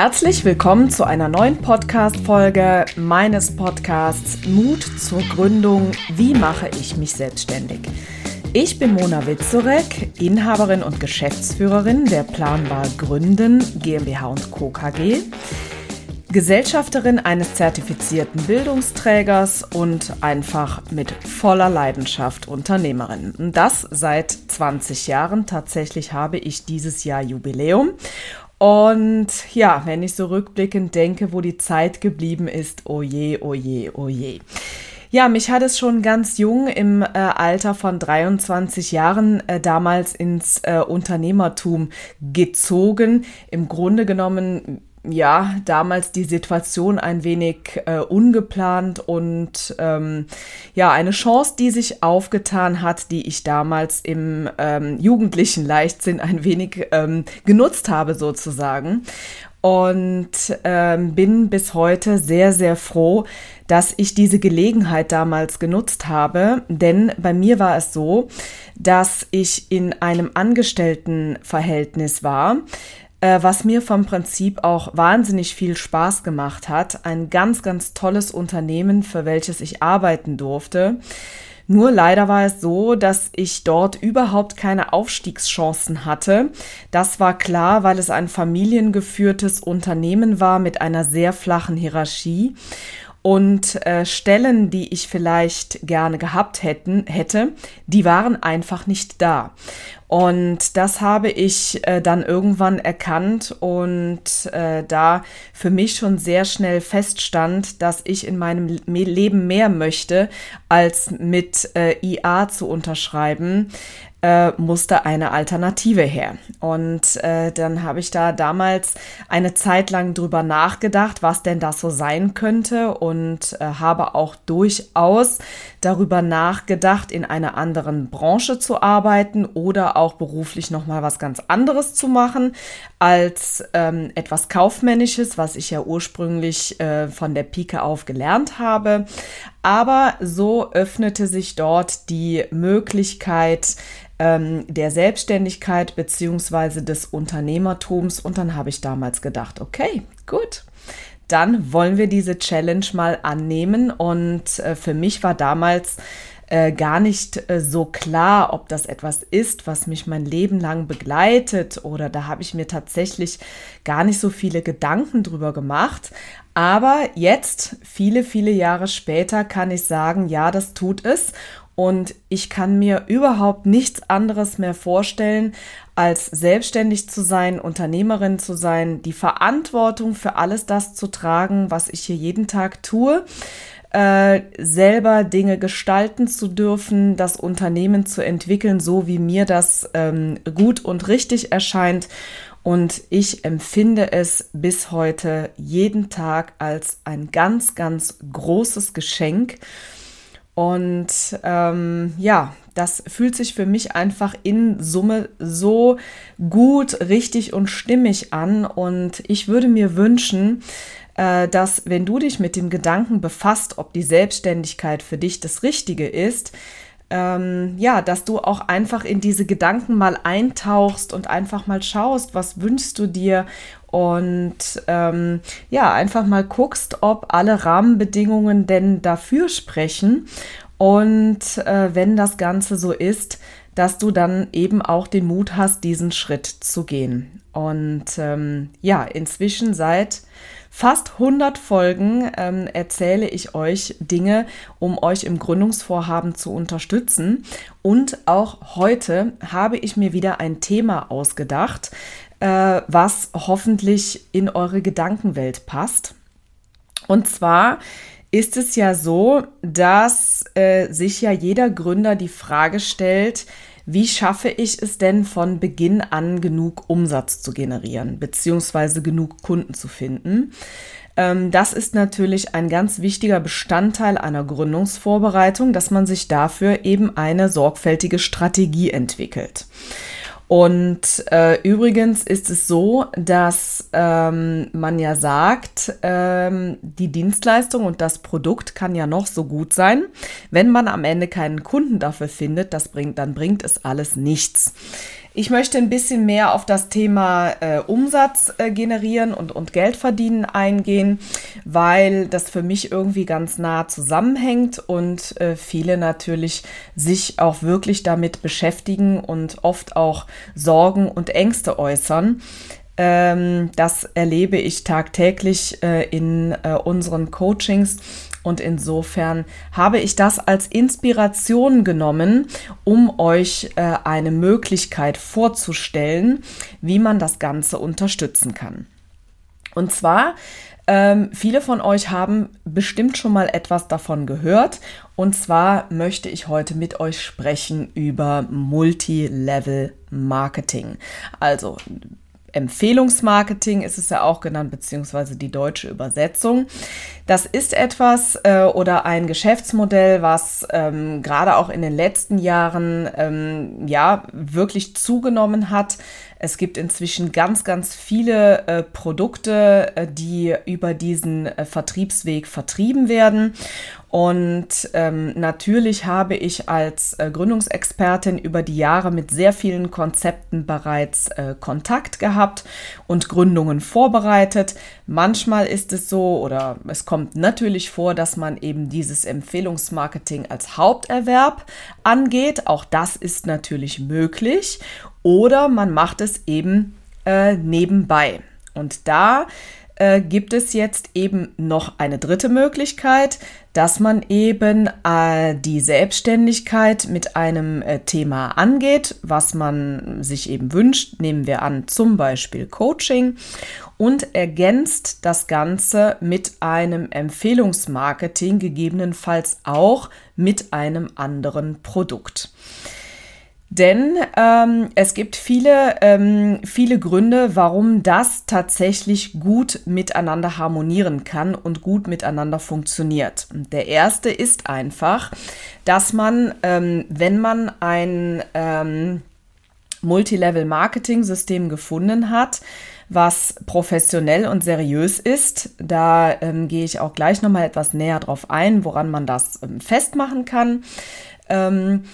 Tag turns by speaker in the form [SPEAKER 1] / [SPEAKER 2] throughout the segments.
[SPEAKER 1] Herzlich willkommen zu einer neuen Podcast-Folge meines Podcasts Mut zur Gründung. Wie mache ich mich selbstständig? Ich bin Mona Witzorek, Inhaberin und Geschäftsführerin der Planbar Gründen GmbH Co. KG, Gesellschafterin eines zertifizierten Bildungsträgers und einfach mit voller Leidenschaft Unternehmerin. Das seit 20 Jahren. Tatsächlich habe ich dieses Jahr Jubiläum und ja, wenn ich so rückblickend denke, wo die Zeit geblieben ist, oh je, oh je, oh je. Ja, mich hat es schon ganz jung im äh, Alter von 23 Jahren äh, damals ins äh, Unternehmertum gezogen. Im Grunde genommen ja, damals die Situation ein wenig äh, ungeplant und ähm, ja, eine Chance, die sich aufgetan hat, die ich damals im ähm, jugendlichen Leichtsinn ein wenig ähm, genutzt habe sozusagen. Und ähm, bin bis heute sehr, sehr froh, dass ich diese Gelegenheit damals genutzt habe. Denn bei mir war es so, dass ich in einem Angestelltenverhältnis war äh, was mir vom Prinzip auch wahnsinnig viel Spaß gemacht hat. Ein ganz, ganz tolles Unternehmen, für welches ich arbeiten durfte. Nur leider war es so, dass ich dort überhaupt keine Aufstiegschancen hatte. Das war klar, weil es ein familiengeführtes Unternehmen war mit einer sehr flachen Hierarchie. Und äh, Stellen, die ich vielleicht gerne gehabt hätten, hätte, die waren einfach nicht da. Und das habe ich äh, dann irgendwann erkannt und äh, da für mich schon sehr schnell feststand, dass ich in meinem Leben mehr möchte, als mit äh, IA zu unterschreiben äh, musste eine Alternative her. Und äh, dann habe ich da damals eine Zeit lang drüber nachgedacht, was denn das so sein könnte und äh, habe auch durchaus darüber nachgedacht, in einer anderen Branche zu arbeiten oder auch beruflich nochmal was ganz anderes zu machen als ähm, etwas Kaufmännisches, was ich ja ursprünglich äh, von der Pike auf gelernt habe. Aber so öffnete sich dort die Möglichkeit, ähm, der Selbstständigkeit beziehungsweise des Unternehmertums. Und dann habe ich damals gedacht, okay, gut, dann wollen wir diese Challenge mal annehmen. Und äh, für mich war damals äh, gar nicht äh, so klar, ob das etwas ist, was mich mein Leben lang begleitet oder da habe ich mir tatsächlich gar nicht so viele Gedanken drüber gemacht. Aber jetzt, viele, viele Jahre später, kann ich sagen, ja, das tut es. Und ich kann mir überhaupt nichts anderes mehr vorstellen, als selbstständig zu sein, Unternehmerin zu sein, die Verantwortung für alles das zu tragen, was ich hier jeden Tag tue, äh, selber Dinge gestalten zu dürfen, das Unternehmen zu entwickeln, so wie mir das ähm, gut und richtig erscheint. Und ich empfinde es bis heute jeden Tag als ein ganz, ganz großes Geschenk und ähm, ja, das fühlt sich für mich einfach in Summe so gut, richtig und stimmig an. Und ich würde mir wünschen, äh, dass wenn du dich mit dem Gedanken befasst, ob die Selbstständigkeit für dich das Richtige ist, ähm, ja, dass du auch einfach in diese Gedanken mal eintauchst und einfach mal schaust, was wünschst du dir und ähm, ja, einfach mal guckst, ob alle Rahmenbedingungen denn dafür sprechen. Und äh, wenn das Ganze so ist, dass du dann eben auch den Mut hast, diesen Schritt zu gehen. Und ähm, ja, inzwischen seit fast 100 Folgen ähm, erzähle ich euch Dinge, um euch im Gründungsvorhaben zu unterstützen. Und auch heute habe ich mir wieder ein Thema ausgedacht, äh, was hoffentlich in eure Gedankenwelt passt. Und zwar ist es ja so, dass äh, sich ja jeder Gründer die Frage stellt, wie schaffe ich es denn von Beginn an genug Umsatz zu generieren, beziehungsweise genug Kunden zu finden? Ähm, das ist natürlich ein ganz wichtiger Bestandteil einer Gründungsvorbereitung, dass man sich dafür eben eine sorgfältige Strategie entwickelt. Und äh, übrigens ist es so, dass ähm, man ja sagt, ähm, die Dienstleistung und das Produkt kann ja noch so gut sein. Wenn man am Ende keinen Kunden dafür findet, das bringt, dann bringt es alles nichts. Ich möchte ein bisschen mehr auf das Thema äh, Umsatz äh, generieren und, und Geld verdienen eingehen, weil das für mich irgendwie ganz nah zusammenhängt und äh, viele natürlich sich auch wirklich damit beschäftigen und oft auch Sorgen und Ängste äußern. Ähm, das erlebe ich tagtäglich äh, in äh, unseren Coachings und insofern habe ich das als Inspiration genommen, um euch äh, eine Möglichkeit vorzustellen, wie man das Ganze unterstützen kann. Und zwar, ähm, viele von euch haben bestimmt schon mal etwas davon gehört. Und zwar möchte ich heute mit euch sprechen über Multilevel Marketing. Also Empfehlungsmarketing ist es ja auch genannt, beziehungsweise die deutsche Übersetzung. Das ist etwas äh, oder ein Geschäftsmodell, was ähm, gerade auch in den letzten Jahren ähm, ja wirklich zugenommen hat. Es gibt inzwischen ganz, ganz viele äh, Produkte, äh, die über diesen äh, Vertriebsweg vertrieben werden. Und ähm, natürlich habe ich als äh, Gründungsexpertin über die Jahre mit sehr vielen Konzepten bereits äh, Kontakt gehabt und Gründungen vorbereitet. Manchmal ist es so oder es kommt natürlich vor, dass man eben dieses Empfehlungsmarketing als Haupterwerb angeht. Auch das ist natürlich möglich. Oder man macht es eben äh, nebenbei. Und da äh, gibt es jetzt eben noch eine dritte Möglichkeit, dass man eben äh, die Selbstständigkeit mit einem äh, Thema angeht, was man sich eben wünscht. Nehmen wir an, zum Beispiel Coaching und ergänzt das Ganze mit einem Empfehlungsmarketing, gegebenenfalls auch mit einem anderen Produkt. Denn ähm, es gibt viele, ähm, viele Gründe, warum das tatsächlich gut miteinander harmonieren kann und gut miteinander funktioniert. Der erste ist einfach, dass man, ähm, wenn man ein ähm, Multilevel-Marketing-System gefunden hat, was professionell und seriös ist. Da ähm, gehe ich auch gleich nochmal etwas näher drauf ein, woran man das ähm, festmachen kann. Ähm,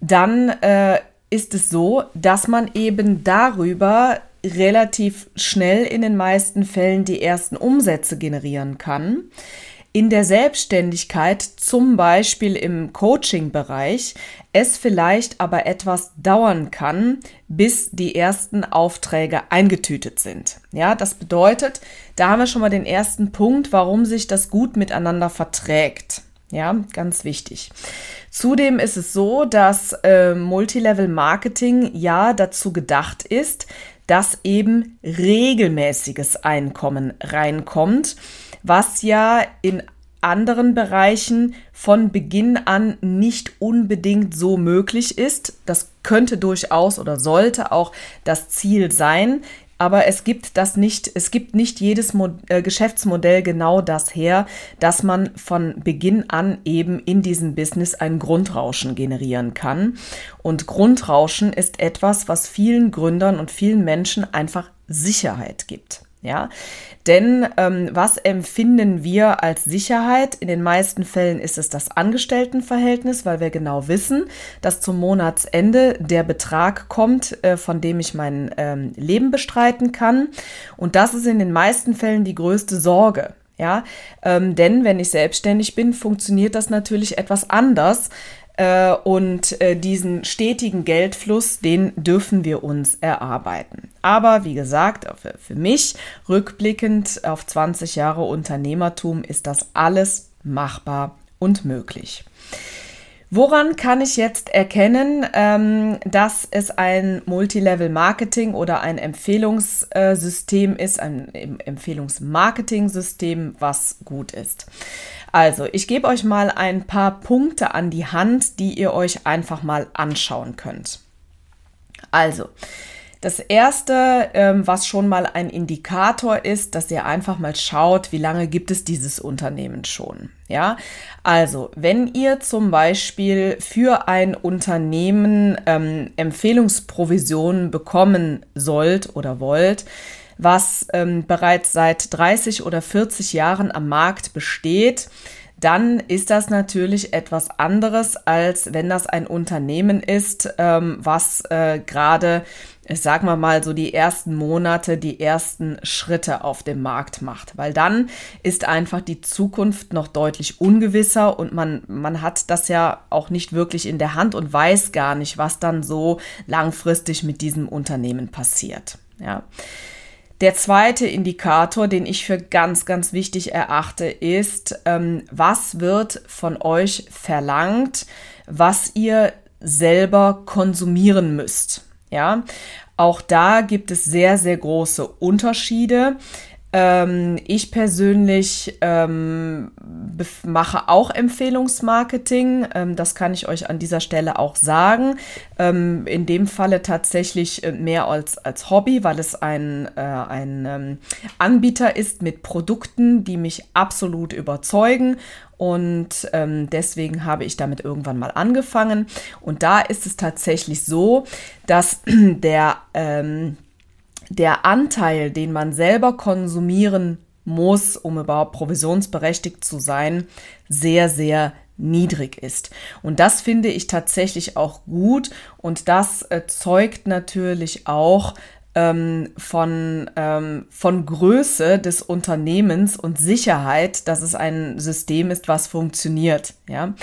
[SPEAKER 1] dann äh, ist es so, dass man eben darüber relativ schnell in den meisten Fällen die ersten Umsätze generieren kann. In der Selbstständigkeit, zum Beispiel im Coaching-Bereich, es vielleicht aber etwas dauern kann, bis die ersten Aufträge eingetütet sind. Ja, das bedeutet, da haben wir schon mal den ersten Punkt, warum sich das gut miteinander verträgt. Ja, ganz wichtig. Zudem ist es so, dass äh, Multilevel Marketing ja dazu gedacht ist, dass eben regelmäßiges Einkommen reinkommt, was ja in anderen Bereichen von Beginn an nicht unbedingt so möglich ist. Das könnte durchaus oder sollte auch das Ziel sein. Aber es gibt das nicht, es gibt nicht jedes Mo äh, Geschäftsmodell genau das her, dass man von Beginn an eben in diesem Business ein Grundrauschen generieren kann. Und Grundrauschen ist etwas, was vielen Gründern und vielen Menschen einfach Sicherheit gibt. Ja, denn ähm, was empfinden wir als Sicherheit? In den meisten Fällen ist es das Angestelltenverhältnis, weil wir genau wissen, dass zum Monatsende der Betrag kommt, äh, von dem ich mein ähm, Leben bestreiten kann. Und das ist in den meisten Fällen die größte Sorge. Ja, ähm, denn wenn ich selbstständig bin, funktioniert das natürlich etwas anders. Äh, und äh, diesen stetigen Geldfluss, den dürfen wir uns erarbeiten. Aber wie gesagt, für, für mich rückblickend auf 20 Jahre Unternehmertum ist das alles machbar und möglich. Woran kann ich jetzt erkennen, ähm, dass es ein Multilevel-Marketing oder ein Empfehlungssystem ist, ein Empfehlungsmarketing-System, was gut ist? Also, ich gebe euch mal ein paar Punkte an die Hand, die ihr euch einfach mal anschauen könnt. Also, das erste, ähm, was schon mal ein Indikator ist, dass ihr einfach mal schaut, wie lange gibt es dieses Unternehmen schon. Ja, also wenn ihr zum Beispiel für ein Unternehmen ähm, Empfehlungsprovisionen bekommen sollt oder wollt, was ähm, bereits seit 30 oder 40 Jahren am Markt besteht, dann ist das natürlich etwas anderes, als wenn das ein Unternehmen ist, ähm, was äh, gerade, ich sag mal mal, so die ersten Monate, die ersten Schritte auf dem Markt macht. Weil dann ist einfach die Zukunft noch deutlich ungewisser und man, man hat das ja auch nicht wirklich in der Hand und weiß gar nicht, was dann so langfristig mit diesem Unternehmen passiert. Ja. Der zweite Indikator, den ich für ganz, ganz wichtig erachte, ist, ähm, was wird von euch verlangt, was ihr selber konsumieren müsst. Ja, auch da gibt es sehr, sehr große Unterschiede. Ähm, ich persönlich ähm, mache auch Empfehlungsmarketing. Ähm, das kann ich euch an dieser Stelle auch sagen. Ähm, in dem Falle tatsächlich äh, mehr als, als Hobby, weil es ein, äh, ein ähm, Anbieter ist mit Produkten, die mich absolut überzeugen. Und ähm, deswegen habe ich damit irgendwann mal angefangen. Und da ist es tatsächlich so, dass der ähm, der Anteil, den man selber konsumieren muss, um überhaupt provisionsberechtigt zu sein, sehr, sehr niedrig ist. Und das finde ich tatsächlich auch gut und das äh, zeugt natürlich auch ähm, von, ähm, von Größe des Unternehmens und Sicherheit, dass es ein System ist, was funktioniert. Ja.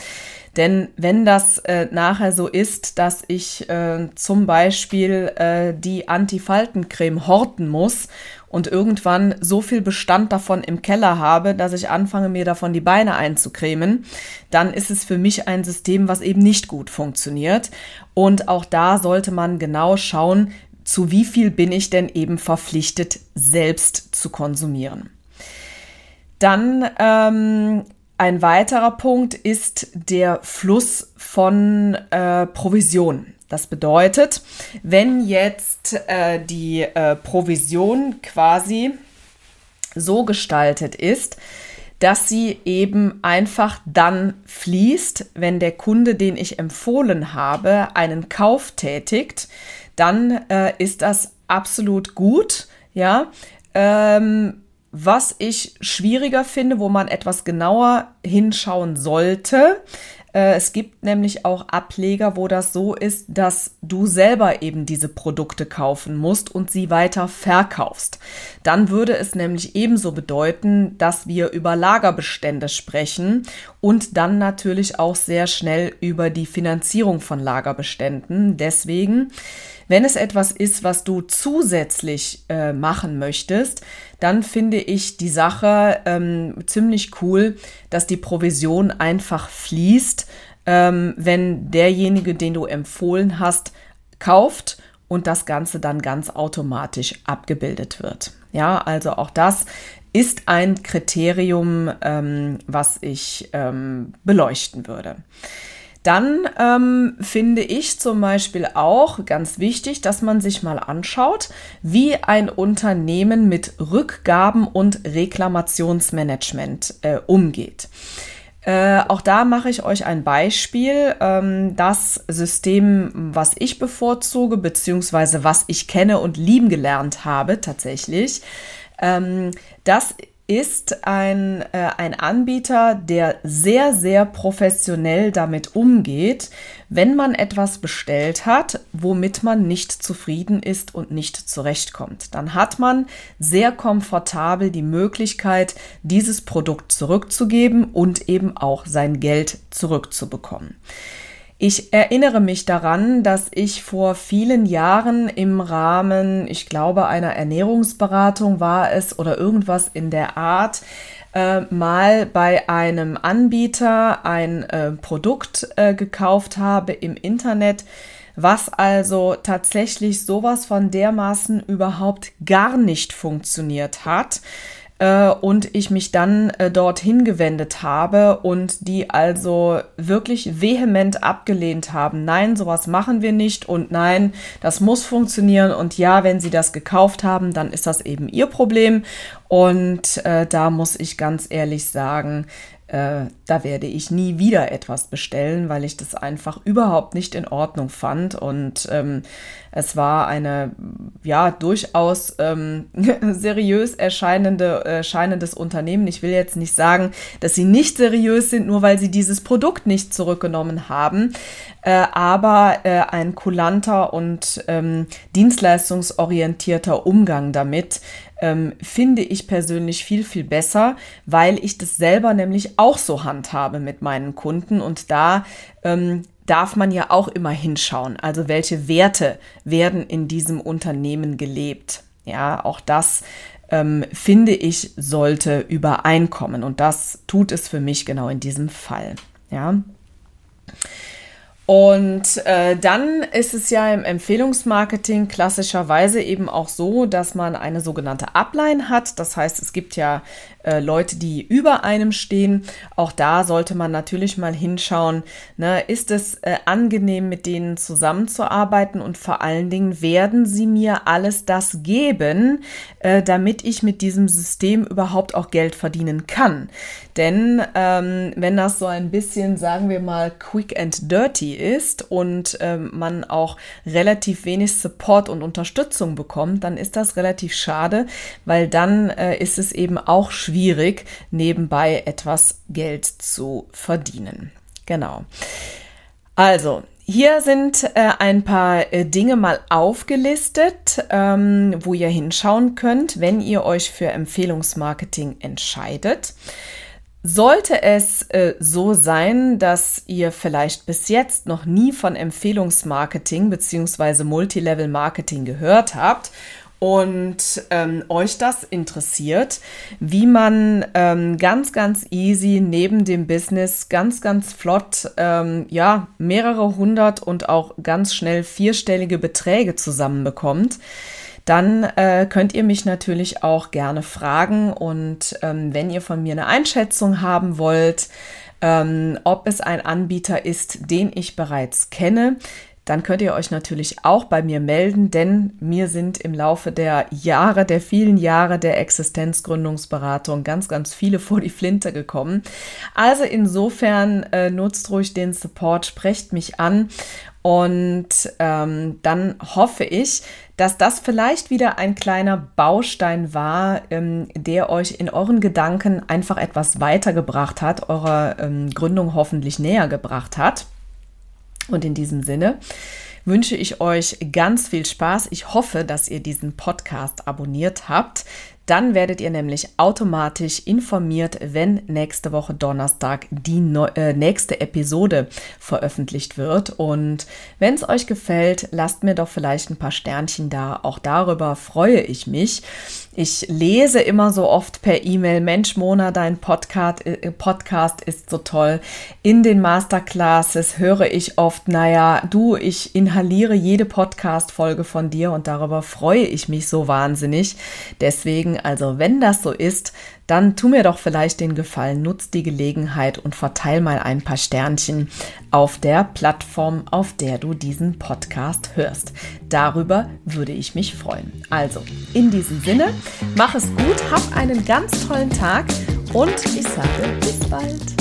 [SPEAKER 1] Denn wenn das äh, nachher so ist, dass ich äh, zum Beispiel äh, die Antifaltencreme horten muss und irgendwann so viel Bestand davon im Keller habe, dass ich anfange, mir davon die Beine einzucremen, dann ist es für mich ein System, was eben nicht gut funktioniert. Und auch da sollte man genau schauen, zu wie viel bin ich denn eben verpflichtet, selbst zu konsumieren. Dann ähm, ein weiterer Punkt ist der Fluss von äh, Provision. Das bedeutet, wenn jetzt äh, die äh, Provision quasi so gestaltet ist, dass sie eben einfach dann fließt, wenn der Kunde, den ich empfohlen habe, einen Kauf tätigt, dann äh, ist das absolut gut. Ja, ähm, was ich schwieriger finde, wo man etwas genauer hinschauen sollte, es gibt nämlich auch Ableger, wo das so ist, dass du selber eben diese Produkte kaufen musst und sie weiter verkaufst. Dann würde es nämlich ebenso bedeuten, dass wir über Lagerbestände sprechen und dann natürlich auch sehr schnell über die Finanzierung von Lagerbeständen. Deswegen wenn es etwas ist, was du zusätzlich äh, machen möchtest, dann finde ich die Sache ähm, ziemlich cool, dass die Provision einfach fließt, ähm, wenn derjenige, den du empfohlen hast, kauft und das Ganze dann ganz automatisch abgebildet wird. Ja, also auch das ist ein Kriterium, ähm, was ich ähm, beleuchten würde. Dann ähm, finde ich zum Beispiel auch ganz wichtig, dass man sich mal anschaut, wie ein Unternehmen mit Rückgaben und Reklamationsmanagement äh, umgeht. Äh, auch da mache ich euch ein Beispiel. Ähm, das System, was ich bevorzuge, beziehungsweise was ich kenne und lieben gelernt habe tatsächlich, ähm, das ist ein, äh, ein Anbieter, der sehr, sehr professionell damit umgeht, wenn man etwas bestellt hat, womit man nicht zufrieden ist und nicht zurechtkommt. Dann hat man sehr komfortabel die Möglichkeit, dieses Produkt zurückzugeben und eben auch sein Geld zurückzubekommen. Ich erinnere mich daran, dass ich vor vielen Jahren im Rahmen, ich glaube, einer Ernährungsberatung war es oder irgendwas in der Art, äh, mal bei einem Anbieter ein äh, Produkt äh, gekauft habe im Internet, was also tatsächlich sowas von dermaßen überhaupt gar nicht funktioniert hat und ich mich dann äh, dorthin gewendet habe und die also wirklich vehement abgelehnt haben. Nein, sowas machen wir nicht und nein, das muss funktionieren und ja, wenn sie das gekauft haben, dann ist das eben ihr Problem und äh, da muss ich ganz ehrlich sagen, äh, da werde ich nie wieder etwas bestellen, weil ich das einfach überhaupt nicht in Ordnung fand. Und ähm, es war eine, ja, durchaus ähm, seriös erscheinende, erscheinendes Unternehmen. Ich will jetzt nicht sagen, dass sie nicht seriös sind, nur weil sie dieses Produkt nicht zurückgenommen haben. Äh, aber äh, ein kulanter und ähm, dienstleistungsorientierter Umgang damit ähm, finde ich persönlich viel, viel besser, weil ich das selber nämlich auch so handhabe mit meinen Kunden und da ähm, darf man ja auch immer hinschauen. Also welche Werte werden in diesem Unternehmen gelebt? Ja, auch das ähm, finde ich sollte übereinkommen und das tut es für mich genau in diesem Fall. Ja. Und äh, dann ist es ja im Empfehlungsmarketing klassischerweise eben auch so, dass man eine sogenannte Upline hat. Das heißt, es gibt ja äh, Leute, die über einem stehen. Auch da sollte man natürlich mal hinschauen, ne, ist es äh, angenehm, mit denen zusammenzuarbeiten und vor allen Dingen werden sie mir alles das geben, äh, damit ich mit diesem System überhaupt auch Geld verdienen kann. Denn ähm, wenn das so ein bisschen, sagen wir mal, quick and dirty ist und ähm, man auch relativ wenig Support und Unterstützung bekommt, dann ist das relativ schade, weil dann äh, ist es eben auch schwierig, nebenbei etwas Geld zu verdienen. Genau. Also, hier sind äh, ein paar äh, Dinge mal aufgelistet, ähm, wo ihr hinschauen könnt, wenn ihr euch für Empfehlungsmarketing entscheidet. Sollte es äh, so sein, dass ihr vielleicht bis jetzt noch nie von Empfehlungsmarketing bzw. Multilevel Marketing gehört habt und ähm, euch das interessiert, wie man ähm, ganz, ganz easy neben dem Business ganz, ganz flott, ähm, ja, mehrere hundert und auch ganz schnell vierstellige Beträge zusammenbekommt, dann äh, könnt ihr mich natürlich auch gerne fragen und ähm, wenn ihr von mir eine Einschätzung haben wollt, ähm, ob es ein Anbieter ist, den ich bereits kenne, dann könnt ihr euch natürlich auch bei mir melden, denn mir sind im Laufe der Jahre, der vielen Jahre der Existenzgründungsberatung ganz, ganz viele vor die Flinte gekommen. Also insofern äh, nutzt ruhig den Support, sprecht mich an und ähm, dann hoffe ich, dass das vielleicht wieder ein kleiner Baustein war, ähm, der euch in euren Gedanken einfach etwas weitergebracht hat, eurer ähm, Gründung hoffentlich näher gebracht hat. Und in diesem Sinne wünsche ich euch ganz viel Spaß. Ich hoffe, dass ihr diesen Podcast abonniert habt. Dann werdet ihr nämlich automatisch informiert, wenn nächste Woche Donnerstag die äh, nächste Episode veröffentlicht wird. Und wenn es euch gefällt, lasst mir doch vielleicht ein paar Sternchen da. Auch darüber freue ich mich. Ich lese immer so oft per E-Mail, Mensch, Mona, dein Podcast, äh, Podcast ist so toll. In den Masterclasses höre ich oft, naja, du, ich inhaliere jede Podcast-Folge von dir und darüber freue ich mich so wahnsinnig. Deswegen, also wenn das so ist, dann tu mir doch vielleicht den Gefallen, nutz die Gelegenheit und verteil mal ein paar Sternchen auf der Plattform, auf der du diesen Podcast hörst. Darüber würde ich mich freuen. Also, in diesem Sinne, mach es gut, hab einen ganz tollen Tag und ich sage bis bald.